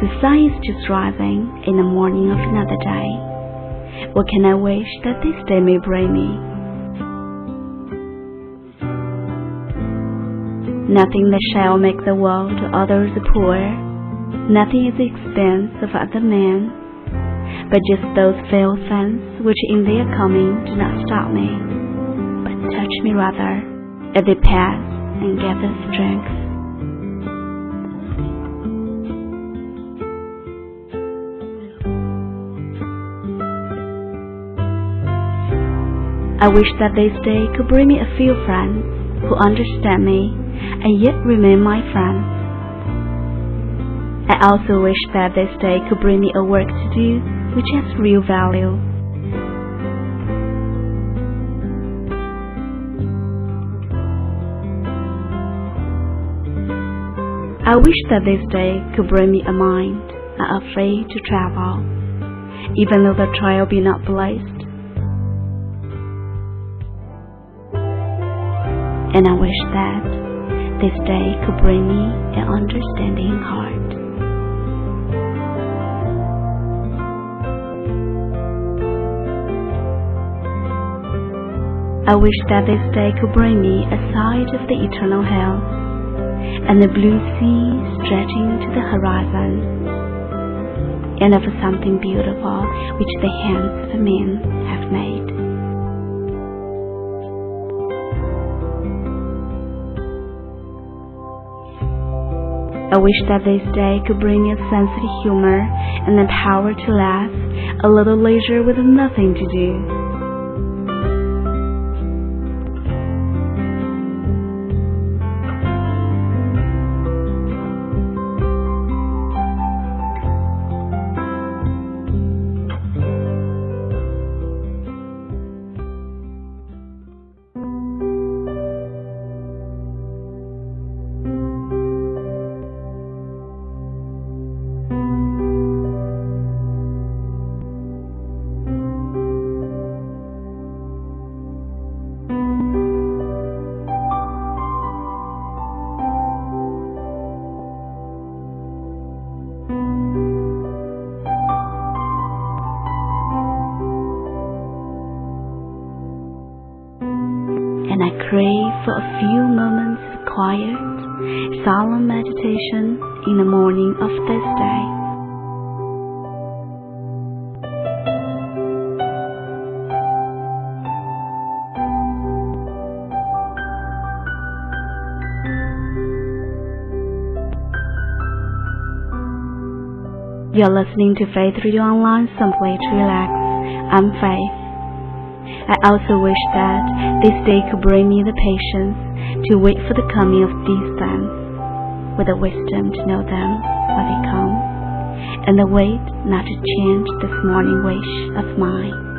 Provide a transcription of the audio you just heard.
The sun is just rising in the morning of another day. What can I wish that this day may bring me? Nothing that shall make the world or others poor, nothing at the expense of other men, but just those fail things which in their coming do not stop me, but touch me rather as they pass and gather strength. I wish that this day could bring me a few friends who understand me and yet remain my friends. I also wish that this day could bring me a work to do which has real value. I wish that this day could bring me a mind not afraid to travel, even though the trial be not blessed and I wish that this day could bring me an understanding heart. I wish that this day could bring me a sight of the eternal hills and the blue sea stretching to the horizon, and of something beautiful which the hands of men have made. I wish that this day could bring a sense of humor and the power to laugh, a little leisure with nothing to do. And I crave for a few moments of quiet, solemn meditation in the morning of this day. You're listening to Faith Radio Online simply to relax. I'm Faith. I also wish that this day could bring me the patience to wait for the coming of these things, with the wisdom to know them when they come, and the weight not to change this morning wish of mine.